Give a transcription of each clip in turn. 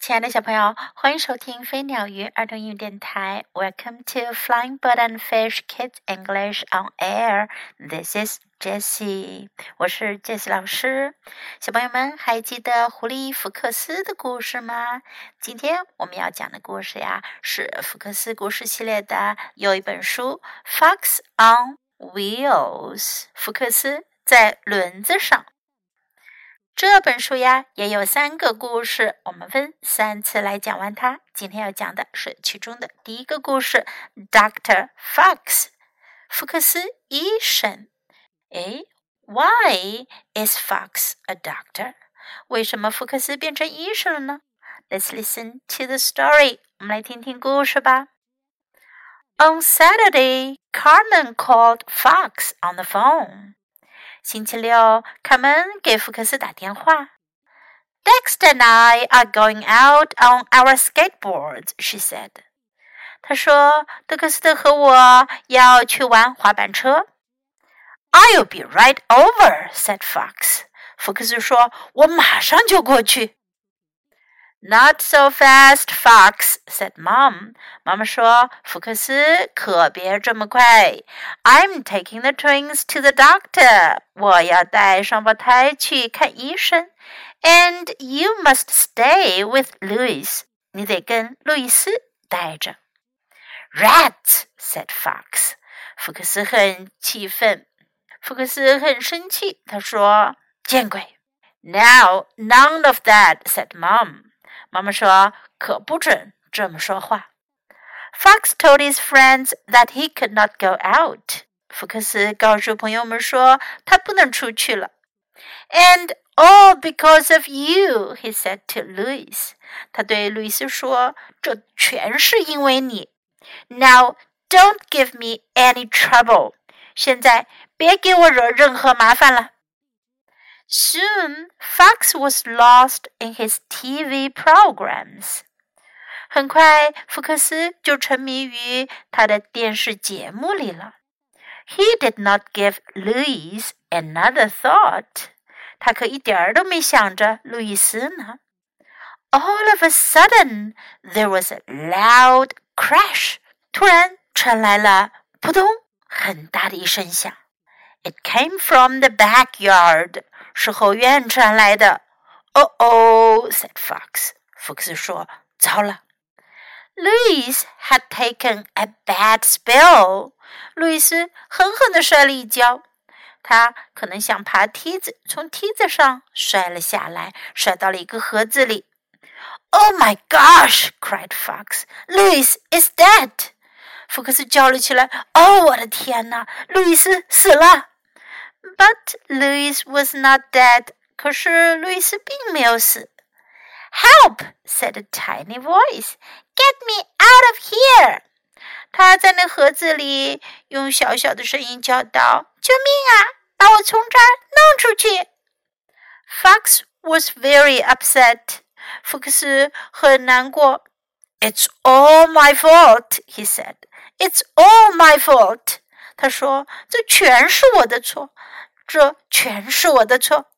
亲爱的小朋友，欢迎收听飞鸟鱼儿童英语电台。Welcome to Flying Bird and Fish Kids English on Air. This is Jessie，我是 Jessie 老师。小朋友们还记得狐狸福克斯的故事吗？今天我们要讲的故事呀，是福克斯故事系列的有一本书《Fox on Wheels》，福克斯在轮子上。这本书呀也有三个故事，我们分三次来讲完它。今天要讲的是其中的第一个故事，Doctor Fox，福克斯医生。诶，Why is Fox a doctor？为什么福克斯变成医生了呢？Let's listen to the story。我们来听听故事吧。On Saturday, Carmen called Fox on the phone. 星期六，卡门给福克斯打电话。Dexter and I are going out on our skateboards, she said. 他说，德克斯特和我要去玩滑板车。I'll be right over, said Fox. 福克斯说，我马上就过去。 ” Not so fast, Fox," said Mom. 妈妈说：“福克斯，可别这么快。I'm taking the twins to the doctor. 我要带双胞胎去看医生。And you must stay with Louis. 你得跟路易斯待着。”Rats, said Fox. 福克斯很气愤。福克斯很生气，他说：“见鬼！”Now, none of that, said Mom. 妈妈说：“可不准这么说话。” Fox told his friends that he could not go out. 福克斯告诉朋友们说他不能出去了。And all because of you, he said to Louis. 他对路易斯说：“这全是因为你。Now don't give me any trouble. 现在别给我惹任何麻烦了。” Soon, Fox was lost in his TV programs. 很快，福克斯就沉迷于他的电视节目里了。He did not give Louis another thought. 他可一点儿都没想着路易斯呢。All of a sudden, there was a loud crash. 突然传来了扑通很大的一声响。It came from the backyard. 是后院传来的。哦哦，said Fox。福克斯说：“糟了。” Louis had taken a bad spill。路易斯狠狠地摔了一跤。他可能想爬梯子，从梯子上摔了下来，摔到了一个盒子里。Oh my gosh! cried Fox. Louis is dead. 福克斯叫了起来：“哦，我的天哪！路易斯死了！” But Louis was not dead. 可是路易斯并没有死。Help! said a tiny voice. Get me out of here! 他在那盒子里用小小的声音叫道：“救命啊！把我从这儿弄出去！” Fox was very upset. 福克斯很难过。It's all my fault, he said. It's all my fault. 他说：“这全是我的错， 这全是我的错。”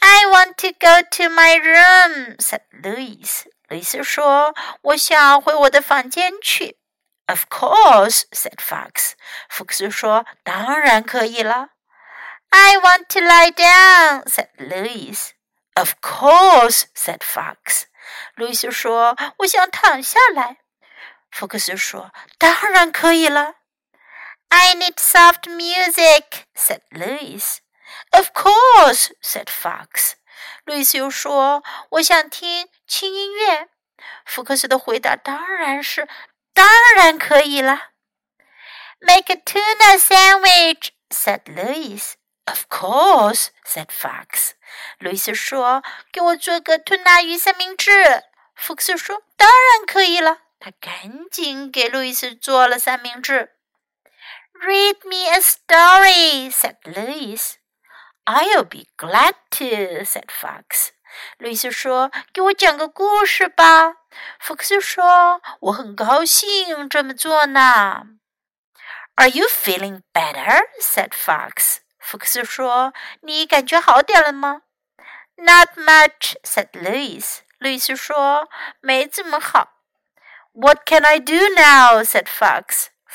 I want to go to my room," said Louis. 路易斯说：“我想回我的房间去。” Of course," said Fox. 福克斯说：“当然可以了。” I want to lie down," said Louis. Of course," said Fox. 路易斯说：“我想躺下来。”福克斯说：“当然可以了。” I need soft music," said Louis. Of course," said Fox. 路易斯又说：“我想听轻音乐。”福克斯的回答当然是：“当然可以了。” Make a tuna sandwich," said Louis. Of course," said Fox. 路易斯说：“给我做个吞拿鱼三明治。”福克斯说：“当然可以了。”他赶紧给路易斯做了三明治。 Read me a story," said Louis. "I'll be glad to," said Fox. 路易斯说：“给我讲个故事吧。”福克斯说：“我很高兴这么做呢。” Are you feeling better? said Fox. 福克斯说：“你感觉好点了吗？” Not much, said Louis. 路易斯说：“没这么好。” What can I do now? said Fox.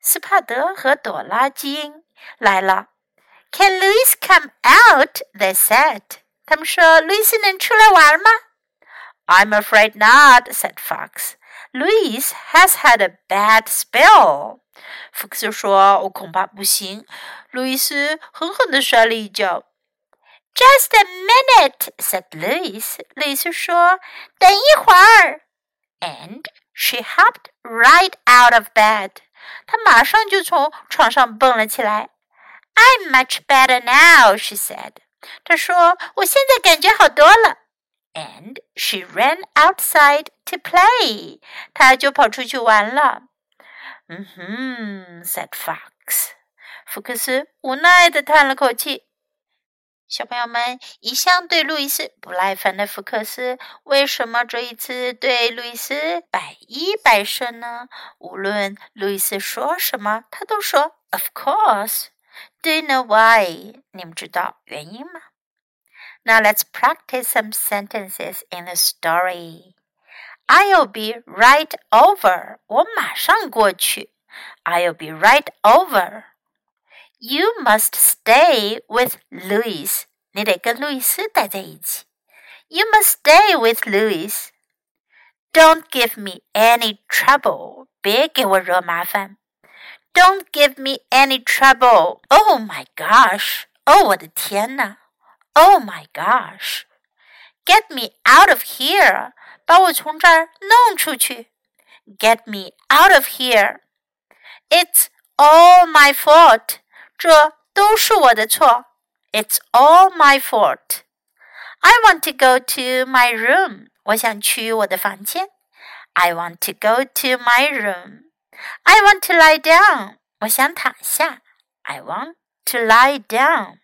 斯帕德和朵拉金来了。Can Louis come out? They said. 他们说：“路易斯能出来玩吗？”I'm afraid not," said Fox. Louis has had a bad spell. 福克斯说：“我恐怕不行。”路易斯狠狠地摔了一跤。Just a minute," said Louis. 路易斯说：“等一会儿。” And she hopped right out of bed. 他马上就从床上蹦了起来。I'm much better now, she said. 他说：“我现在感觉好多了。” And she ran outside to play. 她就跑出去玩了。嗯哼，said Fox. 福克斯无奈地叹了口气。小朋友们，一向对路易斯不耐烦的福克斯，为什么这一次对路易斯百依百顺呢？无论路易斯说什么，他都说 “Of course”。Do you know why？你们知道原因吗？Now let's practice some sentences in the story. I'll be right over. 我马上过去。I'll be right over. You must stay with Louis. 你得跟路易斯待在一起。You must stay with Louis. Don't give me any trouble. 别给我惹麻烦。Don't give me any trouble. Oh my gosh. 哦，我的天呐。Oh my gosh. Get me out of here. 把我从这儿弄出去。Get me out of here. It's all my fault. 这都是我的错。It's all my fault. I want to go to my room. 我想去我的房间。I want to go to my room. I want to lie down. 我想躺下。I want to lie down.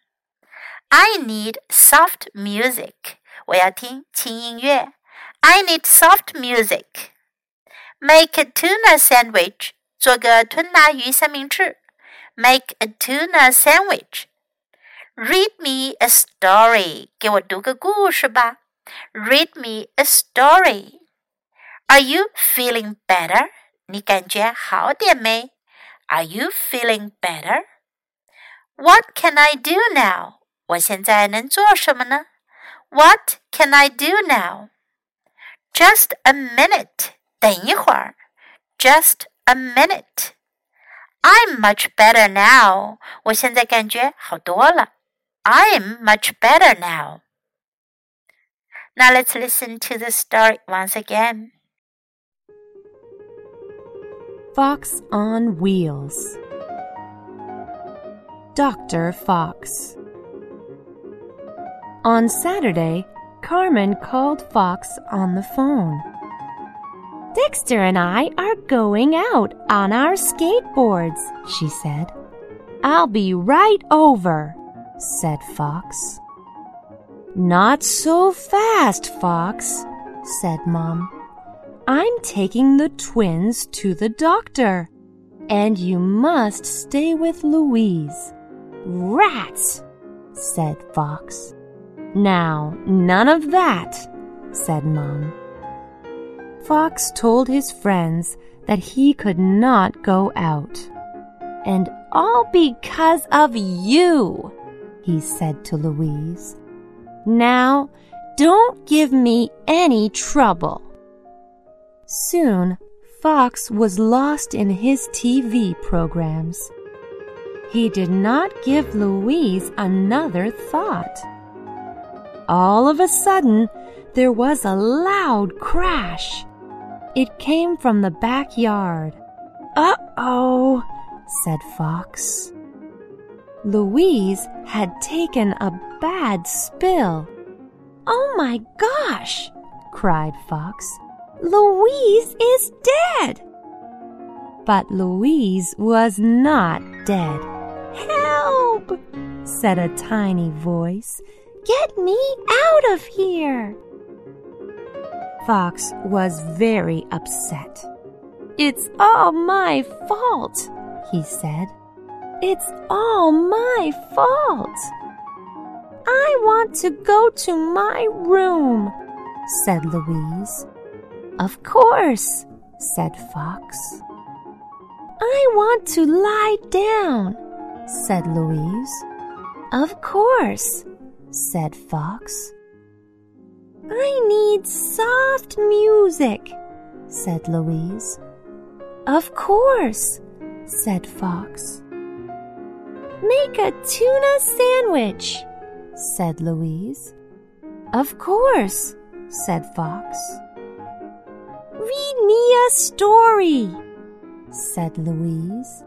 I need soft music. 我要听轻音乐。I need soft music. Make a tuna sandwich. 做个吞拿鱼三明治。 Make a tuna sandwich. Read me a story. 给我读个故事吧。Read me a story. Are you feeling better? 你感觉好点没？Are you feeling better? What can I do now? 我现在能做什么呢？What can I do now? Just a minute. 等一会儿。Just a minute. I'm much better now. 我现在感觉好多了。I'm much better now. Now let's listen to the story once again. Fox on Wheels. Dr. Fox. On Saturday, Carmen called Fox on the phone. Dexter and I are going out on our skateboards, she said. I'll be right over, said Fox. Not so fast, Fox, said Mom. I'm taking the twins to the doctor, and you must stay with Louise. Rats, said Fox. Now, none of that, said Mom. Fox told his friends that he could not go out. And all because of you, he said to Louise. Now, don't give me any trouble. Soon, Fox was lost in his TV programs. He did not give Louise another thought. All of a sudden, there was a loud crash. It came from the backyard. Uh oh, said Fox. Louise had taken a bad spill. Oh my gosh, cried Fox. Louise is dead! But Louise was not dead. Help! said a tiny voice. Get me out of here! Fox was very upset. It's all my fault, he said. It's all my fault. I want to go to my room, said Louise. Of course, said Fox. I want to lie down, said Louise. Of course, said Fox. I need soft music, said Louise. Of course, said Fox. Make a tuna sandwich, said Louise. Of course, said Fox. Read me a story, said Louise.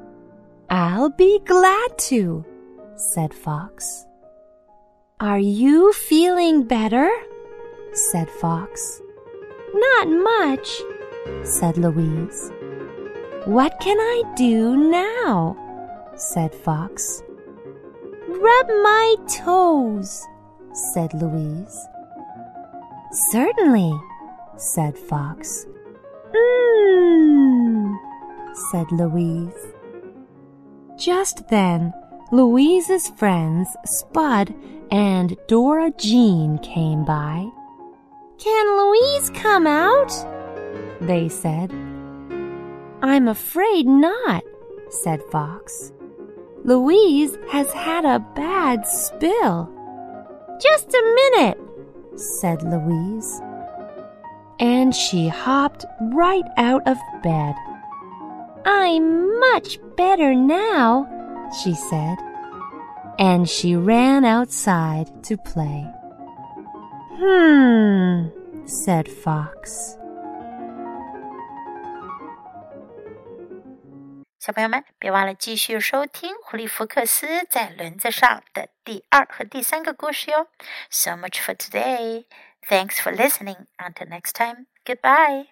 I'll be glad to, said Fox. Are you feeling better? Said Fox. Not much, said Louise. What can I do now? said Fox. Rub my toes, said Louise. Certainly, said Fox. Mmm, said Louise. Just then, Louise's friends Spud and Dora Jean came by. Can Louise come out? They said. I'm afraid not, said Fox. Louise has had a bad spill. Just a minute, said Louise. And she hopped right out of bed. I'm much better now, she said. And she ran outside to play. Hmm, said Fox. 小朋友们，别忘了继续收听狐狸福克斯在轮子上的第二和第三个故事哟。So much for today. Thanks for listening. Until next time. Goodbye.